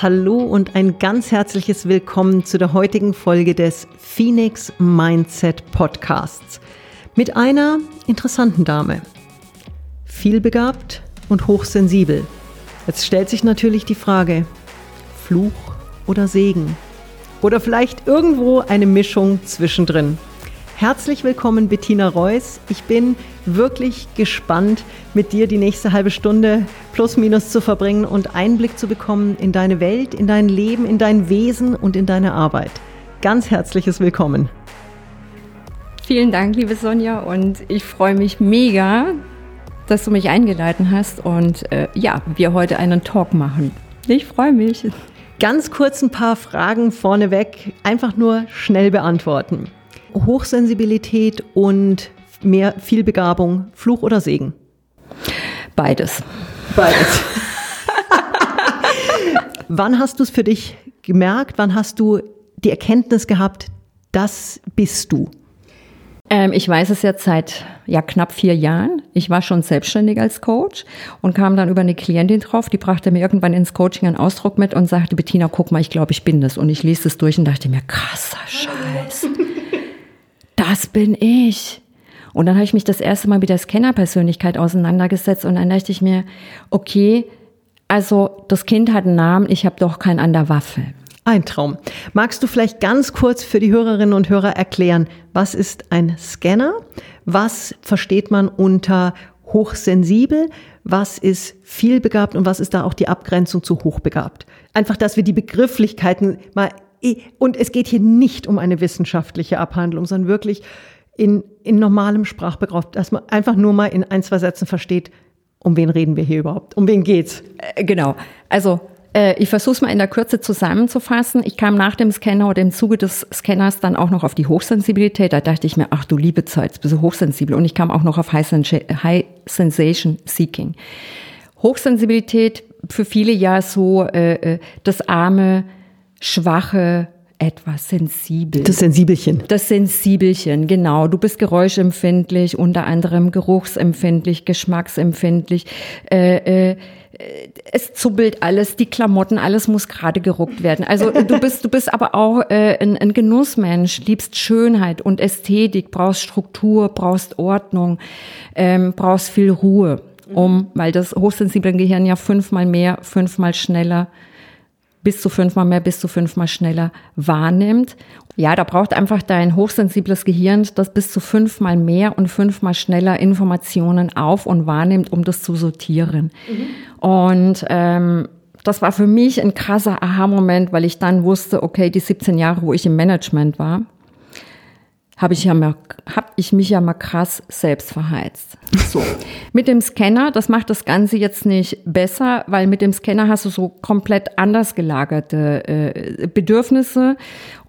Hallo und ein ganz herzliches Willkommen zu der heutigen Folge des Phoenix Mindset Podcasts mit einer interessanten Dame. Vielbegabt und hochsensibel. Jetzt stellt sich natürlich die Frage, Fluch oder Segen? Oder vielleicht irgendwo eine Mischung zwischendrin. Herzlich willkommen, Bettina Reuss. Ich bin wirklich gespannt, mit dir die nächste halbe Stunde plus minus zu verbringen und Einblick zu bekommen in deine Welt, in dein Leben, in dein Wesen und in deine Arbeit. Ganz herzliches Willkommen. Vielen Dank, liebe Sonja, und ich freue mich mega, dass du mich eingeladen hast und äh, ja, wir heute einen Talk machen. Ich freue mich. Ganz kurz ein paar Fragen vorneweg, einfach nur schnell beantworten. Hochsensibilität und mehr Vielbegabung, Fluch oder Segen? Beides. Beides. Wann hast du es für dich gemerkt? Wann hast du die Erkenntnis gehabt, das bist du? Ähm, ich weiß es jetzt seit ja, knapp vier Jahren. Ich war schon selbstständig als Coach und kam dann über eine Klientin drauf, die brachte mir irgendwann ins Coaching einen Ausdruck mit und sagte, Bettina, guck mal, ich glaube, ich bin das. Und ich ließ es durch und dachte mir, krasser Scheiß das bin ich. Und dann habe ich mich das erste Mal mit der Scanner-Persönlichkeit auseinandergesetzt und dann dachte ich mir, okay, also das Kind hat einen Namen, ich habe doch keinen an der Waffe. Ein Traum. Magst du vielleicht ganz kurz für die Hörerinnen und Hörer erklären, was ist ein Scanner? Was versteht man unter hochsensibel? Was ist vielbegabt und was ist da auch die Abgrenzung zu hochbegabt? Einfach, dass wir die Begrifflichkeiten mal und es geht hier nicht um eine wissenschaftliche Abhandlung, sondern wirklich in, in normalem Sprachgebrauch, dass man einfach nur mal in ein, zwei Sätzen versteht, um wen reden wir hier überhaupt? Um wen geht's? Äh, genau. Also äh, ich versuche es mal in der Kürze zusammenzufassen. Ich kam nach dem Scanner oder im Zuge des Scanners dann auch noch auf die Hochsensibilität. Da dachte ich mir, ach du liebe Zeit, bist du hochsensibel. Und ich kam auch noch auf High, High Sensation Seeking. Hochsensibilität für viele ja so äh, äh das arme schwache, etwas sensibel. Das Sensibelchen. Das Sensibelchen, genau. Du bist geräuschempfindlich, unter anderem geruchsempfindlich, geschmacksempfindlich. Äh, äh, es zubbelt alles, die Klamotten, alles muss gerade geruckt werden. Also du bist, du bist aber auch äh, ein, ein Genussmensch, liebst Schönheit und Ästhetik, brauchst Struktur, brauchst Ordnung, ähm, brauchst viel Ruhe, um, weil das hochsensible Gehirn ja fünfmal mehr, fünfmal schneller bis zu fünfmal mehr, bis zu fünfmal schneller wahrnimmt. Ja, da braucht einfach dein hochsensibles Gehirn, das bis zu fünfmal mehr und fünfmal schneller Informationen auf und wahrnimmt, um das zu sortieren. Mhm. Und ähm, das war für mich ein krasser Aha-Moment, weil ich dann wusste, okay, die 17 Jahre, wo ich im Management war, habe ich ja mal, hab ich mich ja mal krass selbst verheizt. So. mit dem Scanner, das macht das Ganze jetzt nicht besser, weil mit dem Scanner hast du so komplett anders gelagerte äh, Bedürfnisse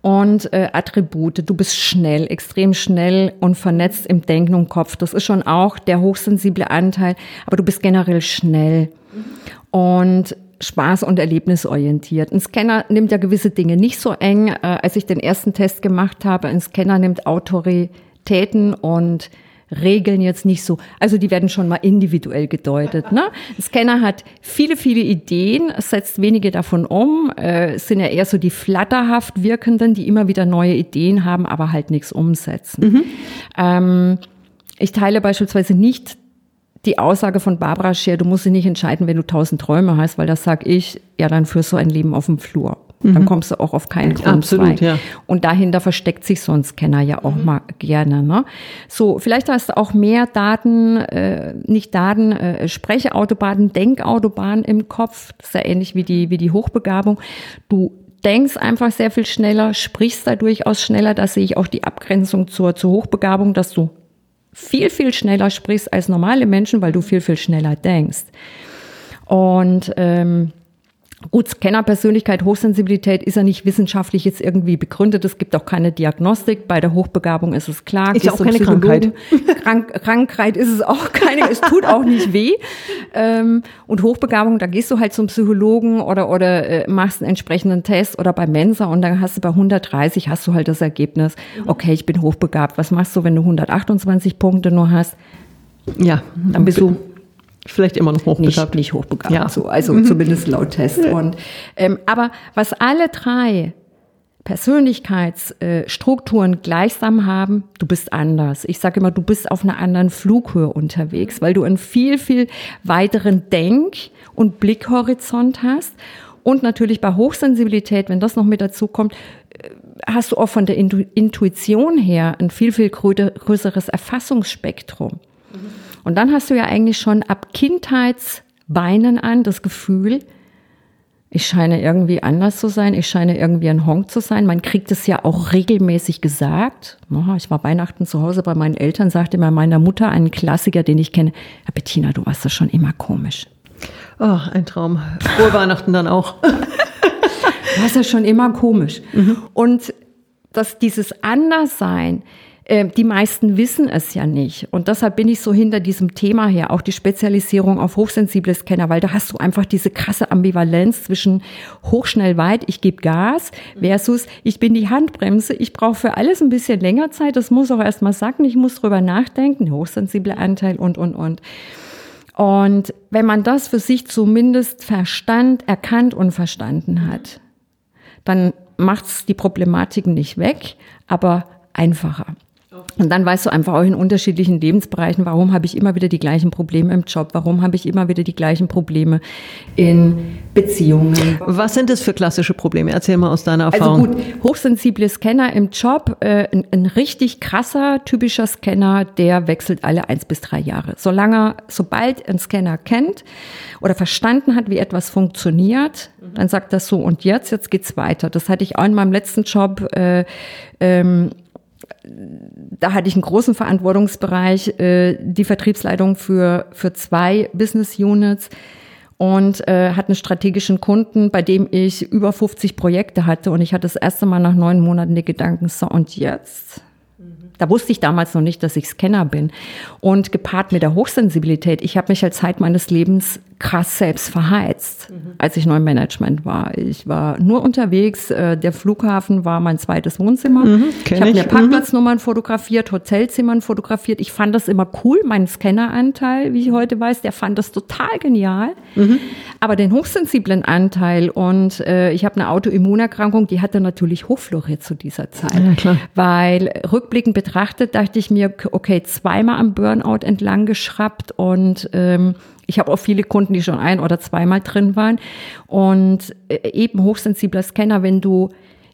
und äh, Attribute. Du bist schnell, extrem schnell und vernetzt im Denken und Kopf. Das ist schon auch der hochsensible Anteil, aber du bist generell schnell. Und Spaß- und Erlebnisorientiert. Ein Scanner nimmt ja gewisse Dinge nicht so eng. Äh, als ich den ersten Test gemacht habe, ein Scanner nimmt Autoritäten und Regeln jetzt nicht so. Also die werden schon mal individuell gedeutet. Ne? Ein Scanner hat viele, viele Ideen, setzt wenige davon um. Äh, es sind ja eher so die flatterhaft wirkenden, die immer wieder neue Ideen haben, aber halt nichts umsetzen. Mhm. Ähm, ich teile beispielsweise nicht die Aussage von Barbara Scher, du musst dich nicht entscheiden, wenn du tausend Träume hast, weil das sag ich, ja, dann führst du ein Leben auf dem Flur. Mhm. Dann kommst du auch auf keinen Grund. Absolut, ja. Und dahinter versteckt sich so ein Scanner ja auch mhm. mal gerne. Ne? So, vielleicht hast du auch mehr Daten, äh, nicht Daten, äh, Sprechautobahnen, Denkautobahnen im Kopf. Das ist ja ähnlich wie die, wie die Hochbegabung. Du denkst einfach sehr viel schneller, sprichst da durchaus schneller. Da sehe ich auch die Abgrenzung zur, zur Hochbegabung, dass du viel, viel schneller sprichst als normale Menschen, weil du viel, viel schneller denkst. Und ähm, Gut, Scannerpersönlichkeit, Hochsensibilität ist ja nicht wissenschaftlich jetzt irgendwie begründet. Es gibt auch keine Diagnostik. Bei der Hochbegabung ist es klar. Ist ja auch keine Krankheit. Krank Krankheit ist es auch keine. es tut auch nicht weh. Ähm, und Hochbegabung, da gehst du halt zum Psychologen oder, oder äh, machst einen entsprechenden Test oder bei Mensa und dann hast du bei 130 hast du halt das Ergebnis. Okay, ich bin hochbegabt. Was machst du, wenn du 128 Punkte nur hast? Ja, dann bist du Vielleicht immer noch hochbegabt. Nicht, nicht hochbegabt, ja. so, also mhm. zumindest laut Test. Und, ähm, aber was alle drei Persönlichkeitsstrukturen gleichsam haben, du bist anders. Ich sage immer, du bist auf einer anderen Flughöhe unterwegs, weil du einen viel, viel weiteren Denk- und Blickhorizont hast. Und natürlich bei Hochsensibilität, wenn das noch mit dazu kommt, äh, hast du auch von der Intuition her ein viel, viel größeres Erfassungsspektrum. Und dann hast du ja eigentlich schon ab Kindheitsbeinen an das Gefühl, ich scheine irgendwie anders zu sein, ich scheine irgendwie ein Honk zu sein. Man kriegt es ja auch regelmäßig gesagt. Ich war Weihnachten zu Hause bei meinen Eltern, sagte mir meiner Mutter, einen Klassiker, den ich kenne, ja, Bettina, du warst doch schon immer komisch. Oh, ein Traum. Frohe Weihnachten dann auch. du warst ja schon immer komisch. Mhm. Und dass dieses Anderssein, ähm, die meisten wissen es ja nicht. Und deshalb bin ich so hinter diesem Thema her, auch die Spezialisierung auf hochsensible Scanner, weil da hast du einfach diese krasse Ambivalenz zwischen hochschnell weit, ich gebe Gas, versus ich bin die Handbremse, ich brauche für alles ein bisschen länger Zeit, das muss auch erstmal sacken, ich muss drüber nachdenken, hochsensible Anteil und, und, und. Und wenn man das für sich zumindest verstand, erkannt und verstanden hat, dann macht es die Problematiken nicht weg, aber einfacher. Und dann weißt du einfach auch in unterschiedlichen Lebensbereichen, warum habe ich immer wieder die gleichen Probleme im Job, warum habe ich immer wieder die gleichen Probleme in Beziehungen. Was sind das für klassische Probleme? Erzähl mal aus deiner also Erfahrung. Also gut, hochsensible Scanner im Job, äh, ein, ein, richtig krasser, typischer Scanner, der wechselt alle eins bis drei Jahre. Solange, sobald ein Scanner kennt oder verstanden hat, wie etwas funktioniert, dann sagt das so und jetzt, jetzt geht's weiter. Das hatte ich auch in meinem letzten Job. Äh, ähm, da hatte ich einen großen Verantwortungsbereich, äh, die Vertriebsleitung für, für zwei Business Units und äh, hatte einen strategischen Kunden, bei dem ich über 50 Projekte hatte und ich hatte das erste Mal nach neun Monaten die Gedanken, so und jetzt? Da wusste ich damals noch nicht, dass ich Scanner bin. Und gepaart mit der Hochsensibilität, ich habe mich halt Zeit meines Lebens krass selbst verheizt, mhm. als ich neu im Management war. Ich war nur unterwegs. Äh, der Flughafen war mein zweites Wohnzimmer. Mhm, ich habe mir mhm. Parkplatznummern mhm. fotografiert, Hotelzimmern fotografiert. Ich fand das immer cool. Mein Scanneranteil, wie ich heute weiß, der fand das total genial. Mhm. Aber den hochsensiblen Anteil und äh, ich habe eine Autoimmunerkrankung, die hatte natürlich hochfloriert zu dieser Zeit. Ja, Weil rückblickend betrachtet dachte ich mir, okay, zweimal am Burnout entlang geschraubt und ähm, ich habe auch viele Kunden, die schon ein oder zweimal drin waren. Und äh, eben hochsensibler Scanner, wenn du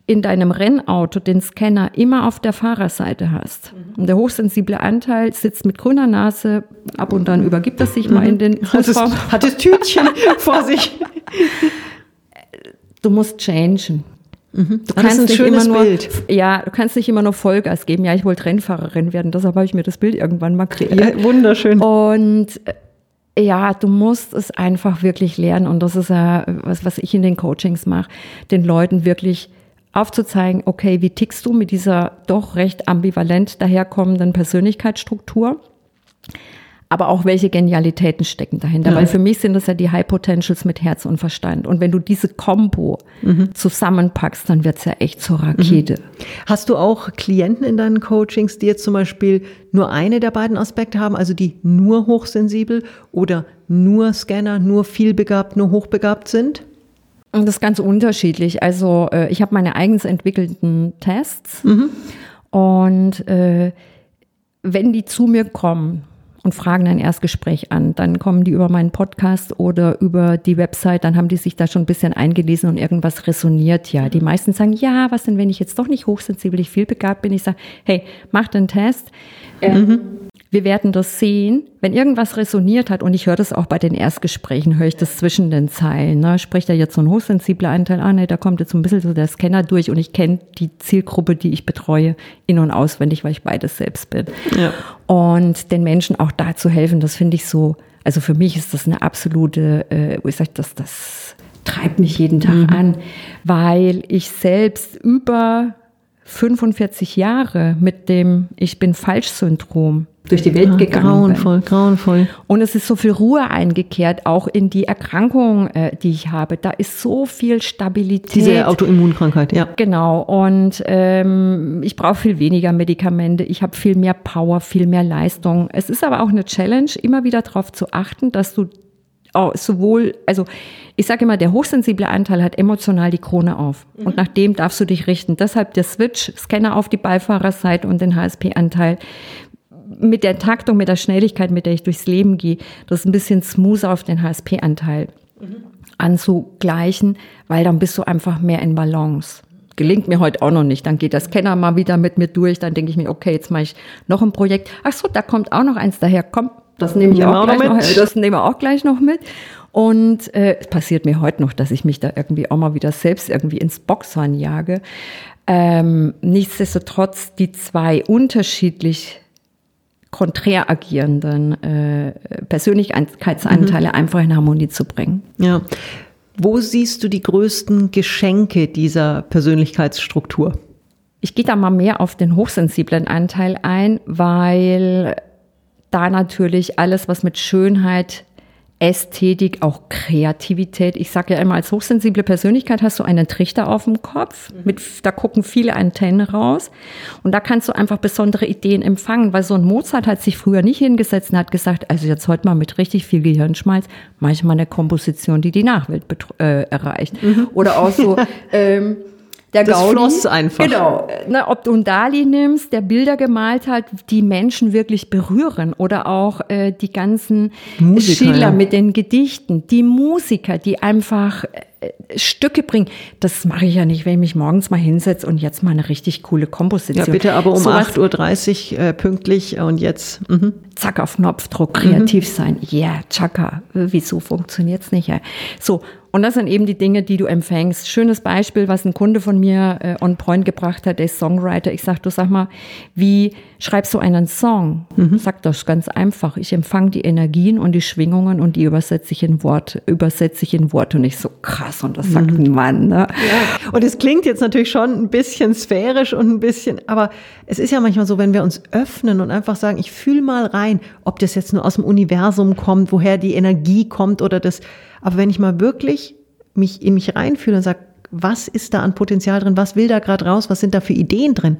in deinem Rennauto den Scanner immer auf der Fahrerseite hast. Mhm. Und der hochsensible Anteil sitzt mit grüner Nase, ab und dann übergibt er sich mhm. mal in den das, hat das Tütchen vor sich. Du musst changen. Mhm. Du kannst nicht immer nur, Bild. ja, du kannst nicht immer nur Vollgas geben. Ja, ich wollte Rennfahrerin werden. Deshalb habe ich mir das Bild irgendwann mal kreiert. Ja, wunderschön. Und äh, ja, du musst es einfach wirklich lernen. Und das ist ja was, was ich in den Coachings mache, den Leuten wirklich aufzuzeigen, okay, wie tickst du mit dieser doch recht ambivalent daherkommenden Persönlichkeitsstruktur? Aber auch welche Genialitäten stecken dahinter. Ja. Weil für mich sind das ja die High Potentials mit Herz und Verstand. Und wenn du diese Combo mhm. zusammenpackst, dann wird's ja echt zur Rakete. Mhm. Hast du auch Klienten in deinen Coachings, die jetzt zum Beispiel nur eine der beiden Aspekte haben, also die nur hochsensibel oder nur Scanner, nur vielbegabt, nur hochbegabt sind? Das ist ganz unterschiedlich. Also äh, ich habe meine eigens entwickelten Tests mhm. und äh, wenn die zu mir kommen, und fragen ein Erstgespräch an. Dann kommen die über meinen Podcast oder über die Website, dann haben die sich da schon ein bisschen eingelesen und irgendwas resoniert ja. Die meisten sagen, ja, was denn, wenn ich jetzt doch nicht hochsensibel, ich viel begabt bin? Ich sage, hey, mach den Test. Ähm, mhm. Wir werden das sehen, wenn irgendwas resoniert hat, und ich höre das auch bei den Erstgesprächen, höre ich das zwischen den Zeilen. Ne? Spricht da jetzt so ein hochsensibler Anteil an, nee, da kommt jetzt so ein bisschen so der Scanner durch und ich kenne die Zielgruppe, die ich betreue, in- und auswendig, weil ich beides selbst bin. Ja. Und den Menschen auch da zu helfen, das finde ich so, also für mich ist das eine absolute, äh, wo ich sage, das, das treibt mich jeden Tag mhm. an, weil ich selbst über 45 Jahre mit dem Ich bin falsch Syndrom durch die Welt ja, gegangen grauenvoll, bin. Grauenvoll, Und es ist so viel Ruhe eingekehrt, auch in die Erkrankung, äh, die ich habe. Da ist so viel Stabilität. Diese Autoimmunkrankheit, ja. Genau. Und ähm, ich brauche viel weniger Medikamente. Ich habe viel mehr Power, viel mehr Leistung. Es ist aber auch eine Challenge, immer wieder darauf zu achten, dass du oh, sowohl, also ich sage immer, der hochsensible Anteil hat emotional die Krone auf. Mhm. Und nach dem darfst du dich richten. Deshalb der Switch, Scanner auf die Beifahrerseite und den HSP-Anteil mit der Taktung, mit der Schnelligkeit, mit der ich durchs Leben gehe, das ein bisschen smoother auf den HSP-Anteil mhm. anzugleichen, weil dann bist du einfach mehr in Balance. Gelingt mir heute auch noch nicht. Dann geht der Scanner mal wieder mit mir durch. Dann denke ich mir, okay, jetzt mache ich noch ein Projekt. Ach so, da kommt auch noch eins daher. Komm, das nehme ich auch, auch gleich noch, mit. das nehmen wir auch gleich noch mit. Und äh, es passiert mir heute noch, dass ich mich da irgendwie auch mal wieder selbst irgendwie ins Boxhorn jage. Ähm, nichtsdestotrotz die zwei unterschiedlich konträr agierenden äh, Persönlichkeitsanteile mhm. einfach in Harmonie zu bringen. Ja. Wo siehst du die größten Geschenke dieser Persönlichkeitsstruktur? Ich gehe da mal mehr auf den hochsensiblen Anteil ein, weil da natürlich alles, was mit Schönheit Ästhetik, auch Kreativität. Ich sage ja immer, als hochsensible Persönlichkeit hast du einen Trichter auf dem Kopf, mhm. mit, da gucken viele Antennen raus und da kannst du einfach besondere Ideen empfangen, weil so ein Mozart hat sich früher nicht hingesetzt und hat gesagt, also jetzt heute mal mit richtig viel Gehirnschmalz manchmal eine Komposition, die die Nachwelt äh, erreicht. Mhm. Oder auch so... ähm, der das Gaudi. floss einfach. Genau. Ne, ob du einen Dali nimmst, der Bilder gemalt hat, die Menschen wirklich berühren. Oder auch äh, die ganzen Musiker, Schiller ja. mit den Gedichten. Die Musiker, die einfach äh, Stücke bringen. Das mache ich ja nicht, wenn ich mich morgens mal hinsetze und jetzt mal eine richtig coole Komposition. Ja, bitte aber um so 8.30 Uhr äh, pünktlich und jetzt. Mhm. Zack, auf Knopfdruck, kreativ mhm. sein. Ja, yeah, tschakka. Wieso funktioniert's nicht? Ja? So, und das sind eben die Dinge, die du empfängst. Schönes Beispiel, was ein Kunde von mir äh, on point gebracht hat, der ist Songwriter. Ich sag, du sag mal, wie schreibst du einen Song? Mhm. Sag das ganz einfach. Ich empfange die Energien und die Schwingungen und die übersetze ich in Wort, übersetze ich in Wort und ich so krass und das sagt mhm. ein Mann. Ne? Ja. Und es klingt jetzt natürlich schon ein bisschen sphärisch und ein bisschen, aber es ist ja manchmal so, wenn wir uns öffnen und einfach sagen, ich fühle mal rein, ob das jetzt nur aus dem Universum kommt, woher die Energie kommt oder das aber wenn ich mal wirklich mich in mich reinfühle und sage, was ist da an Potenzial drin, was will da gerade raus, was sind da für Ideen drin,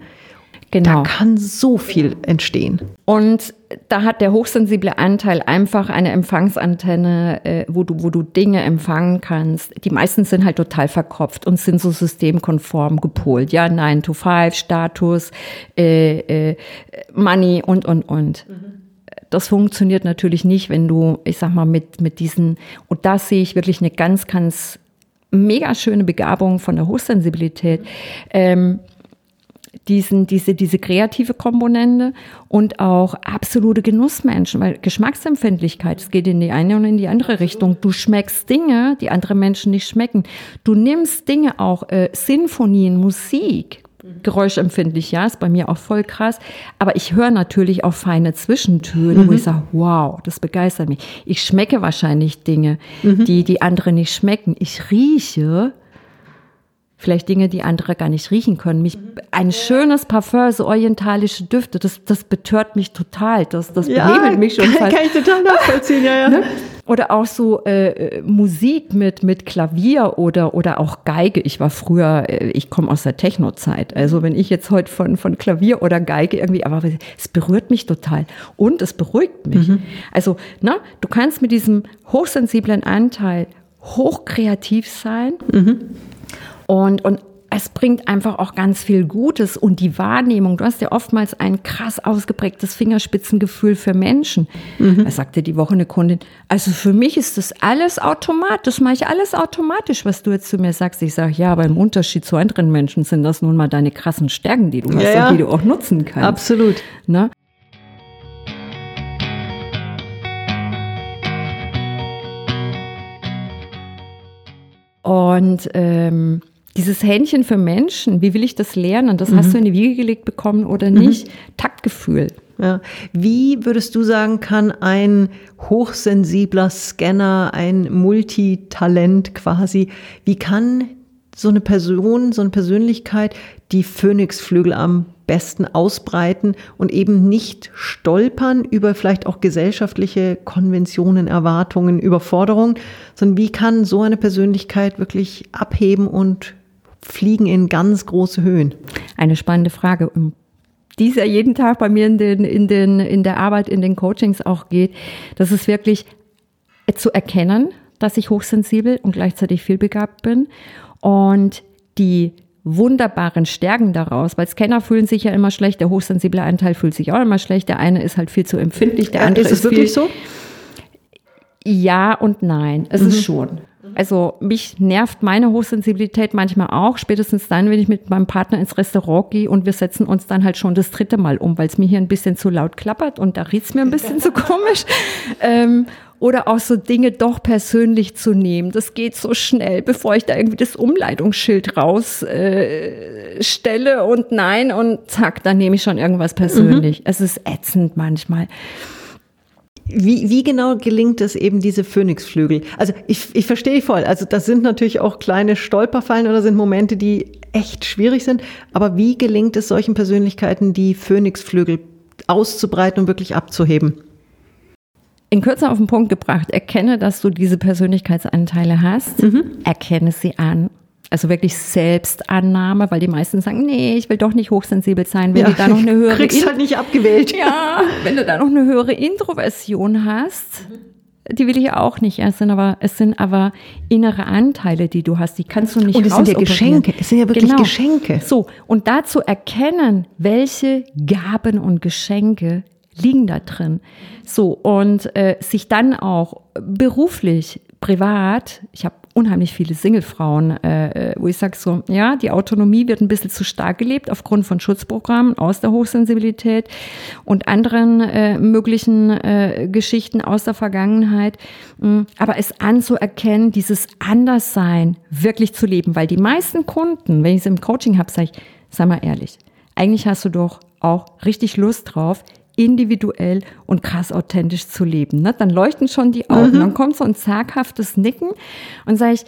Genau. Da kann so viel entstehen. Und da hat der hochsensible Anteil einfach eine Empfangsantenne, äh, wo, du, wo du Dinge empfangen kannst. Die meisten sind halt total verkopft und sind so systemkonform gepolt. Ja, 9 to 5, Status, äh, äh, Money und, und, und. Mhm das funktioniert natürlich nicht, wenn du, ich sag mal, mit, mit diesen, und da sehe ich wirklich eine ganz, ganz mega schöne Begabung von der Hochsensibilität. Ähm, diesen, diese, diese kreative Komponente und auch absolute Genussmenschen, weil Geschmacksempfindlichkeit, es geht in die eine und in die andere Richtung. Du schmeckst Dinge, die andere Menschen nicht schmecken. Du nimmst Dinge auch, äh, Sinfonien, Musik, geräuschempfindlich, ja, ist bei mir auch voll krass. Aber ich höre natürlich auch feine Zwischentöne, mhm. wo ich sage, wow, das begeistert mich. Ich schmecke wahrscheinlich Dinge, mhm. die die andere nicht schmecken. Ich rieche vielleicht Dinge, die andere gar nicht riechen können. Mich, ein schönes Parfum, so orientalische Düfte, das, das betört mich total. Das, das ja, behebelt mich schon kann, fast. Kann ich total nachvollziehen, ja, ja. Ne? Oder auch so äh, äh, Musik mit, mit Klavier oder, oder auch Geige. Ich war früher, äh, ich komme aus der Techno-Zeit. Also wenn ich jetzt heute von, von Klavier oder Geige irgendwie, aber es berührt mich total und es beruhigt mich. Mhm. Also, na, du kannst mit diesem hochsensiblen Anteil hochkreativ sein. Mhm. Und, und es bringt einfach auch ganz viel Gutes und die Wahrnehmung. Du hast ja oftmals ein krass ausgeprägtes Fingerspitzengefühl für Menschen. Mhm. Da sagte die Woche eine Kundin, also für mich ist das alles automatisch, das mache ich alles automatisch, was du jetzt zu mir sagst. Ich sage, ja, aber im Unterschied zu anderen Menschen sind das nun mal deine krassen Stärken, die du hast ja, und die du auch nutzen kannst. Absolut. Ne? Und ähm, dieses Händchen für Menschen, wie will ich das lernen? Das mhm. hast du in die Wiege gelegt bekommen oder mhm. nicht? Mhm. Taktgefühl. Ja. Wie würdest du sagen, kann ein hochsensibler Scanner, ein Multitalent quasi, wie kann so eine Person, so eine Persönlichkeit die Phönixflügel am besten ausbreiten und eben nicht stolpern über vielleicht auch gesellschaftliche Konventionen, Erwartungen, Überforderungen, sondern wie kann so eine Persönlichkeit wirklich abheben und fliegen in ganz große Höhen? Eine spannende Frage, um die es ja jeden Tag bei mir in, den, in, den, in der Arbeit, in den Coachings auch geht. Das ist wirklich zu erkennen, dass ich hochsensibel und gleichzeitig vielbegabt bin und die wunderbaren Stärken daraus, weil Scanner fühlen sich ja immer schlecht, der hochsensible Anteil fühlt sich auch immer schlecht, der eine ist halt viel zu empfindlich, der andere ist es ist wirklich viel, so? Ja und nein, es mhm. ist schon. Also mich nervt meine Hochsensibilität manchmal auch, spätestens dann, wenn ich mit meinem Partner ins Restaurant gehe und wir setzen uns dann halt schon das dritte Mal um, weil es mir hier ein bisschen zu laut klappert und da riecht's mir ein bisschen zu komisch. Ähm, oder auch so Dinge doch persönlich zu nehmen. Das geht so schnell, bevor ich da irgendwie das Umleitungsschild rausstelle äh, stelle und nein und zack, dann nehme ich schon irgendwas persönlich. Mhm. Es ist ätzend manchmal. Wie, wie genau gelingt es eben diese Phönixflügel? Also ich, ich verstehe voll. Also das sind natürlich auch kleine Stolperfallen oder sind Momente, die echt schwierig sind. Aber wie gelingt es solchen Persönlichkeiten, die Phönixflügel auszubreiten und wirklich abzuheben? in Kürze auf den Punkt gebracht, erkenne, dass du diese Persönlichkeitsanteile hast, mhm. erkenne sie an. Also wirklich Selbstannahme, weil die meisten sagen, nee, ich will doch nicht hochsensibel sein, wenn ja, du da noch eine höhere kriegst halt nicht abgewählt. Ja, wenn du da noch eine höhere Introversion hast, die will ich auch nicht. Es sind aber, es sind aber innere Anteile, die du hast, die kannst du nicht Und es sind ja Geschenke, es sind ja wirklich genau. Geschenke. So, und da zu erkennen, welche Gaben und Geschenke liegen da drin. So, und äh, sich dann auch beruflich, privat, ich habe unheimlich viele Singlefrauen, äh, äh wo ich sage so, ja, die Autonomie wird ein bisschen zu stark gelebt aufgrund von Schutzprogrammen aus der Hochsensibilität und anderen äh, möglichen äh, Geschichten aus der Vergangenheit. Mm, aber es anzuerkennen, dieses Anderssein wirklich zu leben, weil die meisten Kunden, wenn ich es im Coaching habe, sage ich, sag mal ehrlich, eigentlich hast du doch auch richtig Lust drauf, individuell und krass authentisch zu leben. Ne? Dann leuchten schon die Augen, mhm. dann kommt so ein zaghaftes Nicken und sage ich,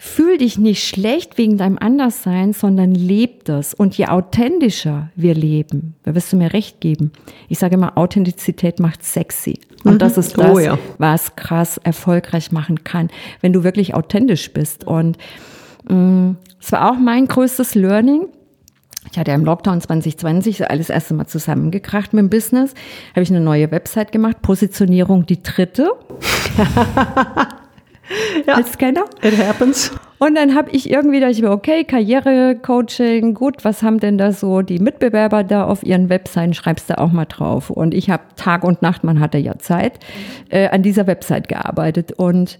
fühl dich nicht schlecht wegen deinem Anderssein, sondern leb das. Und je authentischer wir leben, da wirst du mir recht geben. Ich sage immer, Authentizität macht sexy. Und mhm. das ist das, oh, ja. was krass erfolgreich machen kann, wenn du wirklich authentisch bist. Und es mm, war auch mein größtes Learning ich hatte ja im Lockdown 2020 alles erste Mal zusammengekracht mit dem Business. Habe ich eine neue Website gemacht, Positionierung die dritte. ja, als Scanner. It happens. Und dann habe ich irgendwie da ich mir, okay, Karrierecoaching, gut, was haben denn da so die Mitbewerber da auf ihren Webseiten? Schreibst du auch mal drauf. Und ich habe Tag und Nacht, man hatte ja Zeit, äh, an dieser Website gearbeitet. Und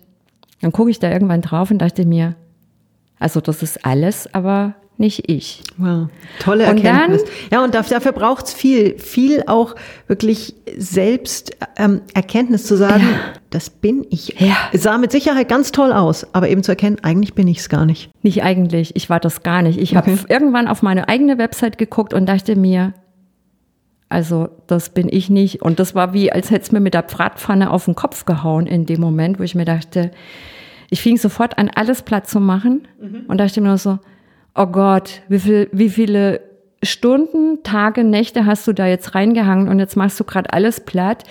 dann gucke ich da irgendwann drauf und dachte mir, also das ist alles, aber nicht ich. Wow, tolle Erkenntnis. Und dann, ja, und dafür braucht es viel, viel auch wirklich selbst ähm, Erkenntnis zu sagen, ja. das bin ich. Ja. Es sah mit Sicherheit ganz toll aus, aber eben zu erkennen, eigentlich bin ich es gar nicht. Nicht eigentlich, ich war das gar nicht. Ich okay. habe irgendwann auf meine eigene Website geguckt und dachte mir, also das bin ich nicht. Und das war wie, als hätte es mir mit der Bratpfanne auf den Kopf gehauen in dem Moment, wo ich mir dachte, ich fing sofort an, alles platt zu machen mhm. und dachte mir nur so, oh Gott, wie, viel, wie viele Stunden, Tage, Nächte hast du da jetzt reingehangen und jetzt machst du gerade alles platt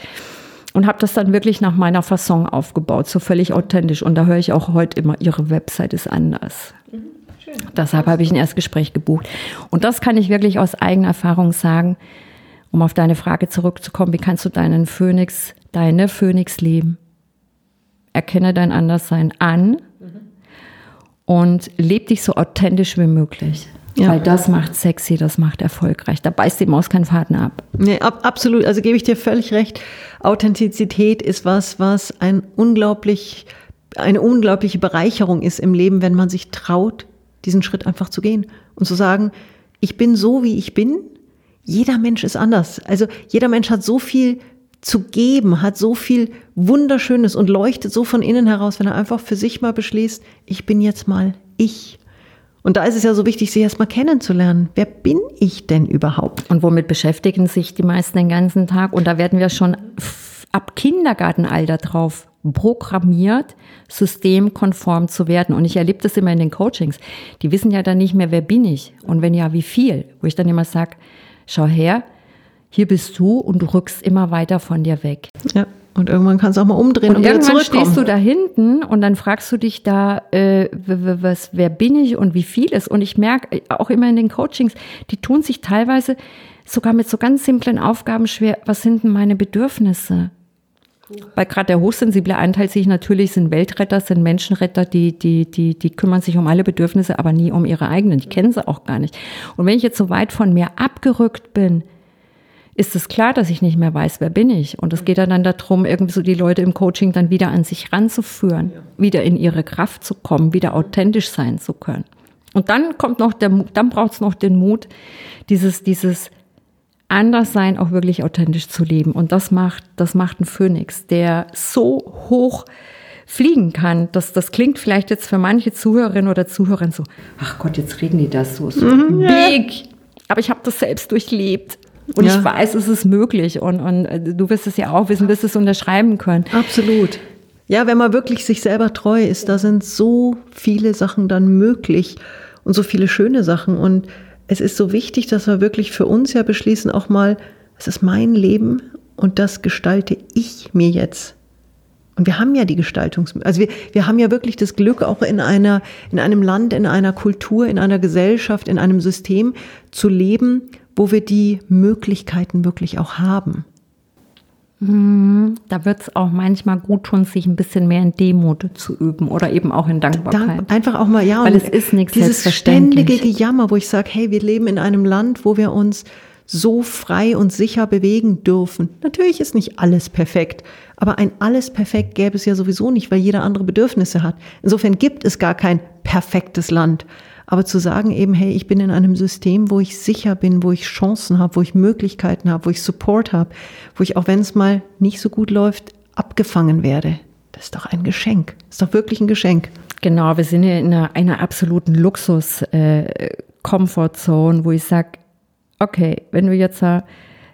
und habe das dann wirklich nach meiner Fasson aufgebaut, so völlig authentisch. Und da höre ich auch heute immer, ihre Website ist anders. Mhm, Deshalb habe ich ein Erstgespräch gebucht. Und das kann ich wirklich aus eigener Erfahrung sagen, um auf deine Frage zurückzukommen, wie kannst du deinen Phönix, deine Phönix leben? Erkenne dein Anderssein an, und leb dich so authentisch wie möglich. Ja. Weil das macht sexy, das macht erfolgreich. Da beißt die Maus keinen Faden ab. Nee, ab, absolut. Also gebe ich dir völlig recht. Authentizität ist was, was ein unglaublich, eine unglaubliche Bereicherung ist im Leben, wenn man sich traut, diesen Schritt einfach zu gehen und zu sagen, ich bin so, wie ich bin. Jeder Mensch ist anders. Also jeder Mensch hat so viel zu geben, hat so viel Wunderschönes und leuchtet so von innen heraus, wenn er einfach für sich mal beschließt, ich bin jetzt mal ich. Und da ist es ja so wichtig, sie erst mal kennenzulernen. Wer bin ich denn überhaupt? Und womit beschäftigen sich die meisten den ganzen Tag? Und da werden wir schon ab Kindergartenalter drauf programmiert, systemkonform zu werden. Und ich erlebe das immer in den Coachings. Die wissen ja dann nicht mehr, wer bin ich und wenn ja, wie viel. Wo ich dann immer sage, schau her, hier bist du und du rückst immer weiter von dir weg. Ja. Und irgendwann kannst du auch mal umdrehen und, Und wieder irgendwann zurückkommen. stehst du da hinten und dann fragst du dich da, äh, was, wer bin ich und wie viel ist. Und ich merke äh, auch immer in den Coachings, die tun sich teilweise sogar mit so ganz simplen Aufgaben schwer. Was sind denn meine Bedürfnisse? Weil gerade der hochsensible Anteil sich natürlich sind Weltretter, sind Menschenretter, die, die, die, die kümmern sich um alle Bedürfnisse, aber nie um ihre eigenen. Die kennen sie auch gar nicht. Und wenn ich jetzt so weit von mir abgerückt bin, ist es klar, dass ich nicht mehr weiß, wer bin ich. Und es geht dann darum, irgendwie so die Leute im Coaching dann wieder an sich ranzuführen, wieder in ihre Kraft zu kommen, wieder authentisch sein zu können. Und dann kommt noch der, dann braucht es noch den Mut, dieses, dieses Anderssein auch wirklich authentisch zu leben. Und das macht, das macht ein Phönix, der so hoch fliegen kann. Das, das klingt vielleicht jetzt für manche Zuhörerinnen oder Zuhörer so, ach Gott, jetzt reden die das so, so big. Aber ich habe das selbst durchlebt. Und Ja. ich weiß, es ist möglich. Und, und äh, du wirst es ja auch wissen, wirst es unterschreiben können. Absolut. Ja, wenn man wirklich sich selber treu ist, da sind so viele Sachen dann möglich und so viele schöne Sachen. Und es ist so wichtig, dass wir wirklich für uns ja beschließen, auch mal, es ist mein Leben und das gestalte ich mir jetzt. Und wir haben ja die Gestaltungs, also wir, wir haben ja wirklich das Glück, auch in einer, in einem Land, in einer Kultur, in einer Gesellschaft, in einem System zu leben, wo wir die Möglichkeiten wirklich auch haben. Da wird es auch manchmal gut tun, sich ein bisschen mehr in Demut zu üben oder eben auch in Dankbarkeit. Dank, einfach auch mal, ja. Weil und es ist nichts Dieses ständige Gejammer, wo ich sage, hey, wir leben in einem Land, wo wir uns so frei und sicher bewegen dürfen. Natürlich ist nicht alles perfekt, aber ein alles perfekt gäbe es ja sowieso nicht, weil jeder andere Bedürfnisse hat. Insofern gibt es gar kein perfektes Land. Aber zu sagen eben, hey, ich bin in einem System, wo ich sicher bin, wo ich Chancen habe, wo ich Möglichkeiten habe, wo ich Support habe, wo ich auch wenn es mal nicht so gut läuft, abgefangen werde. Das ist doch ein Geschenk. Das ist doch wirklich ein Geschenk. Genau, wir sind ja in einer, einer absoluten Luxus-Comfort-Zone, wo ich sage, okay, wenn du jetzt ein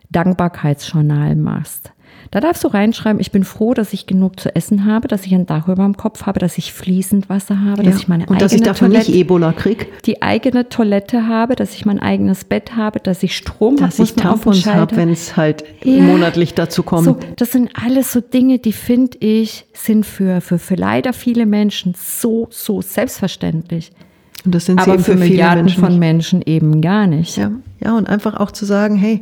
Dankbarkeitsjournal machst, da darfst du reinschreiben, ich bin froh, dass ich genug zu essen habe, dass ich ein Dach über dem Kopf habe, dass ich fließend Wasser habe, dass ich meine und eigene dass ich davon Toilette, nicht Ebola krieg, die eigene Toilette habe, dass ich mein eigenes Bett habe, dass ich Strom habe, dass ich Tampons habe, wenn es halt Ja. monatlich dazu kommt. So, das sind alles so Dinge, die finde ich, sind für, für, für leider viele Menschen so, so selbstverständlich. und das sind sie Aber eben für, für viele Milliarden Menschen von. Menschen eben gar nicht. Ja, ja, und einfach auch zu sagen, hey,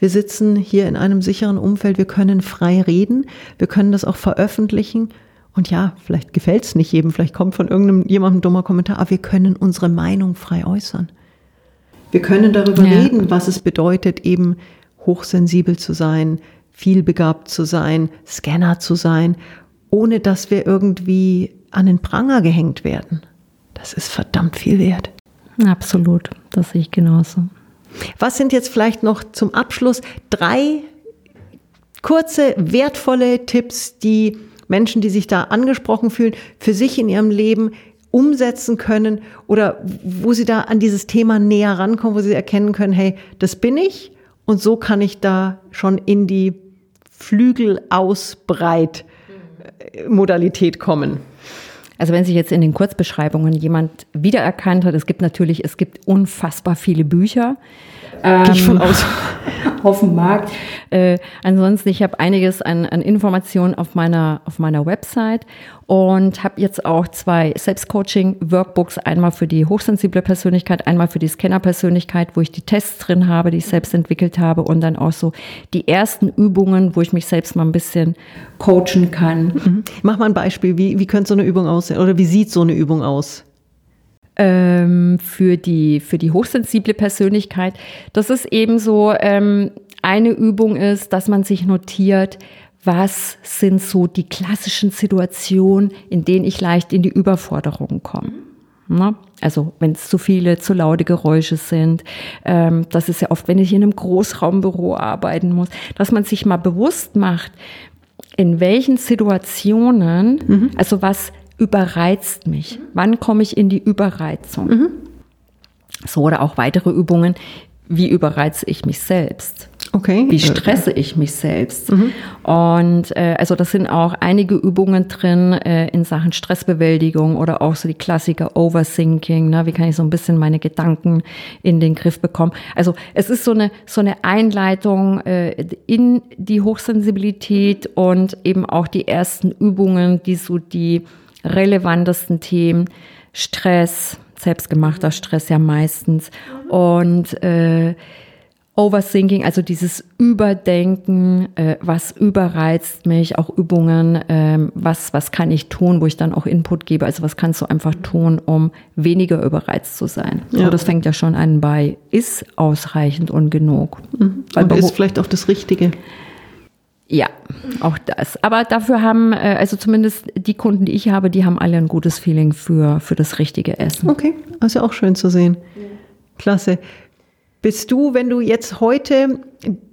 wir sitzen hier in einem sicheren Umfeld, wir können frei reden, wir können das auch veröffentlichen. Und ja, vielleicht gefällt es nicht jedem, vielleicht kommt von irgendeinem jemandem ein dummer Kommentar, aber wir können unsere Meinung frei äußern. Wir können darüber Ja. reden, was es bedeutet, eben hochsensibel zu sein, vielbegabt zu sein, Scanner zu sein, ohne dass wir irgendwie an den Pranger gehängt werden. Das ist verdammt viel wert. Absolut, das sehe ich genauso. Was sind jetzt vielleicht noch zum Abschluss drei kurze, wertvolle Tipps, die Menschen, die sich da angesprochen fühlen, für sich in ihrem Leben umsetzen können oder wo sie da an dieses Thema näher rankommen, wo sie erkennen können, hey, das bin ich und so kann ich da schon in die Flügel ausbreit Modalität kommen. Also wenn sich jetzt in den Kurzbeschreibungen jemand wiedererkannt hat, es gibt natürlich, es gibt unfassbar viele Bücher. Gehe ich von aus. auf dem Markt. Äh, ansonsten, ich habe einiges an, an Informationen auf meiner, auf meiner Website und habe jetzt auch zwei Selbstcoaching-Workbooks, einmal für die hochsensible Persönlichkeit, einmal für die Scanner-Persönlichkeit, wo ich die Tests drin habe, die ich selbst entwickelt habe und dann auch so die ersten Übungen, wo ich mich selbst mal ein bisschen coachen kann. Mach mal ein Beispiel. Wie, wie könnte so eine Übung aussehen? Oder wie sieht so eine Übung aus? ähm, für, die, für die hochsensible Persönlichkeit, dass es eben so ähm, eine Übung ist, dass man sich notiert, was sind so die klassischen Situationen, in denen ich leicht in die Überforderung komme. Ne? Also wenn es zu viele, zu laute Geräusche sind, ähm, das ist ja oft, wenn ich in einem Großraumbüro arbeiten muss, dass man sich mal bewusst macht, in welchen Situationen, also was überreizt mich, wann komme ich in die Überreizung. So oder auch weitere Übungen, wie überreize ich mich selbst. Okay. Wie stresse ich mich selbst? Mhm. Und äh, also das sind auch einige Übungen drin äh, in Sachen Stressbewältigung oder auch so die Klassiker Overthinking. Ne? Wie kann ich so ein bisschen meine Gedanken in den Griff bekommen? Also es ist so eine so eine Einleitung äh, in die Hochsensibilität und eben auch die ersten Übungen, die so die relevantesten Themen Stress, selbstgemachter Stress ja meistens und äh, Overthinking, also dieses Überdenken, äh, was überreizt mich, auch Übungen, ähm, was, was kann ich tun, wo ich dann auch Input gebe, also was kannst du einfach tun, um weniger überreizt zu sein. Ja. So, das fängt ja schon an bei, ist ausreichend und genug. Mhm. Und ist vielleicht auch das Richtige. Ja, auch das. Aber dafür haben, äh, also zumindest die Kunden, die ich habe, die haben alle ein gutes Feeling für, für das richtige Essen. Okay, also auch schön zu sehen. Klasse. Bist du, wenn du jetzt heute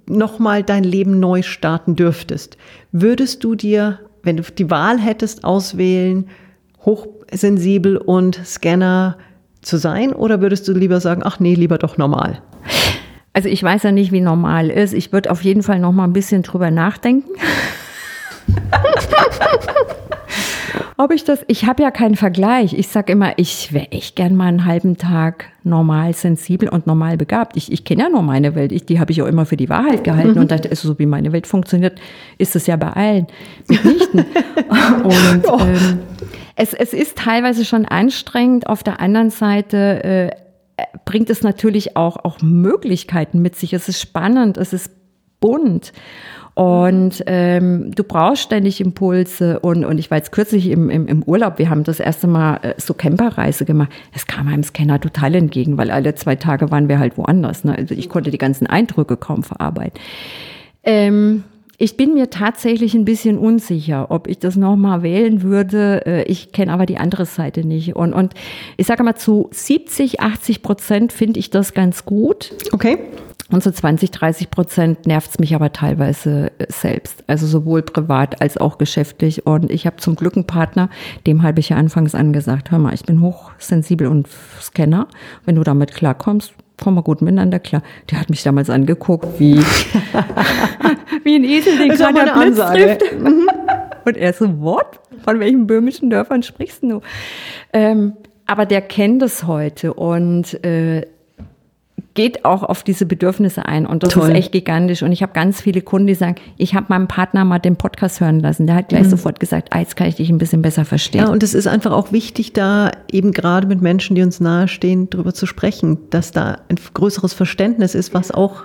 nochmal dein Leben neu starten dürftest, würdest du dir, wenn du die Wahl hättest, auswählen, hochsensibel und Scanner zu sein? Oder würdest du lieber sagen, ach nee, lieber doch normal? Also ich weiß ja nicht, wie normal ist. Ich würde auf jeden Fall noch mal ein bisschen drüber nachdenken. Ob ich das, ich habe ja keinen Vergleich. Ich sage immer, ich wäre echt gern mal einen halben Tag normal sensibel und normal begabt. Ich, ich kenne ja nur meine Welt. Ich, die habe ich auch immer für die Wahrheit gehalten mhm. und dachte, also so wie meine Welt funktioniert, ist es ja bei allen mitnichten. und ähm, es, es ist teilweise schon anstrengend. Auf der anderen Seite äh, bringt es natürlich auch, auch Möglichkeiten mit sich. Es ist spannend, es ist bunt. Und ähm, du brauchst ständig Impulse. Und, und ich war jetzt kürzlich im, im, im Urlaub, wir haben das erste Mal äh, so Camperreise gemacht. Es kam einem Scanner total entgegen, weil alle zwei Tage waren wir halt woanders. Ne? Also ich konnte die ganzen Eindrücke kaum verarbeiten. Ähm, ich bin mir tatsächlich ein bisschen unsicher, ob ich das nochmal wählen würde. Äh, ich kenne aber die andere Seite nicht. Und, und ich sage mal, zu 70, 80 Prozent finde ich das ganz gut. Okay. Und so 20, 30 Prozent nervt es mich aber teilweise äh, selbst. Also sowohl privat als auch geschäftlich. Und ich habe zum Glück einen Partner, dem habe ich ja anfangs angesagt, hör mal, ich bin hochsensibel und Scanner. Wenn du damit klarkommst, kommen wir gut miteinander klar. Der hat mich damals angeguckt, wie, wie ein Esel, den gerade der Blitz Ansage. trifft. Mhm. Und er so, what? Von welchen böhmischen Dörfern sprichst du? Ähm, aber der kennt es heute und äh, geht auch auf diese Bedürfnisse ein und das Toll. ist echt gigantisch. Und ich habe ganz viele Kunden, die sagen, ich habe meinem Partner mal den Podcast hören lassen. Der hat gleich mhm. sofort gesagt, ah, jetzt kann ich dich ein bisschen besser verstehen. Ja, und es ist einfach auch wichtig, da eben gerade mit Menschen, die uns nahestehen, darüber zu sprechen, dass da ein größeres Verständnis ist, was auch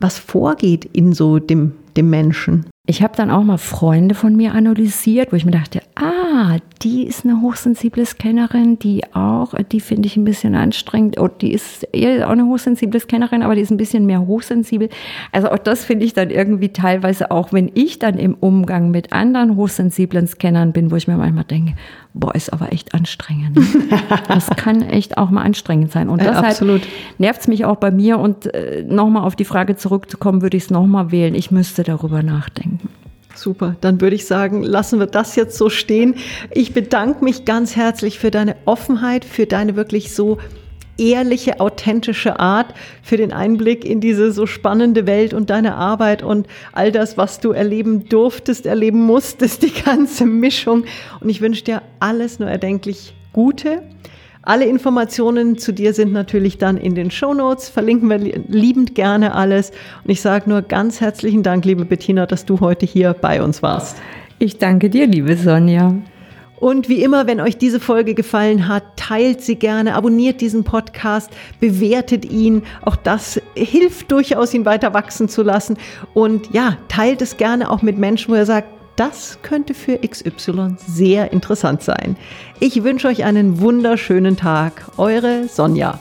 was vorgeht in so dem, dem Menschen. Ich habe dann auch mal Freunde von mir analysiert, wo ich mir dachte, ah, die ist eine hochsensible Scannerin, die auch, die finde ich ein bisschen anstrengend. Und oh, die ist eher auch eine hochsensible Scannerin, aber die ist ein bisschen mehr hochsensibel. Also auch das finde ich dann irgendwie teilweise auch, wenn ich dann im Umgang mit anderen hochsensiblen Scannern bin, wo ich mir manchmal denke, boah, ist aber echt anstrengend. das kann echt auch mal anstrengend sein. Und deshalb nervt es mich auch bei mir. Und äh, nochmal auf die Frage zurückzukommen, würde ich es nochmal wählen. Ich müsste darüber nachdenken. Super, dann würde ich sagen, lassen wir das jetzt so stehen. Ich bedanke mich ganz herzlich für deine Offenheit, für deine wirklich so ehrliche, authentische Art, für den Einblick in diese so spannende Welt und deine Arbeit und all das, was du erleben durftest, erleben musstest, die ganze Mischung. Und ich wünsche dir alles nur erdenklich Gute. Alle Informationen zu dir sind natürlich dann in den Show Notes. Verlinken wir liebend gerne alles. Und ich sage nur ganz herzlichen Dank, liebe Bettina, dass du heute hier bei uns warst. Ich danke dir, liebe Sonja. Und wie immer, wenn euch diese Folge gefallen hat, teilt sie gerne, abonniert diesen Podcast, bewertet ihn. Auch das hilft durchaus, ihn weiter wachsen zu lassen. Und ja, teilt es gerne auch mit Menschen, wo ihr sagt, das könnte für XY sehr interessant sein. Ich wünsche euch einen wunderschönen Tag. Eure Sonja.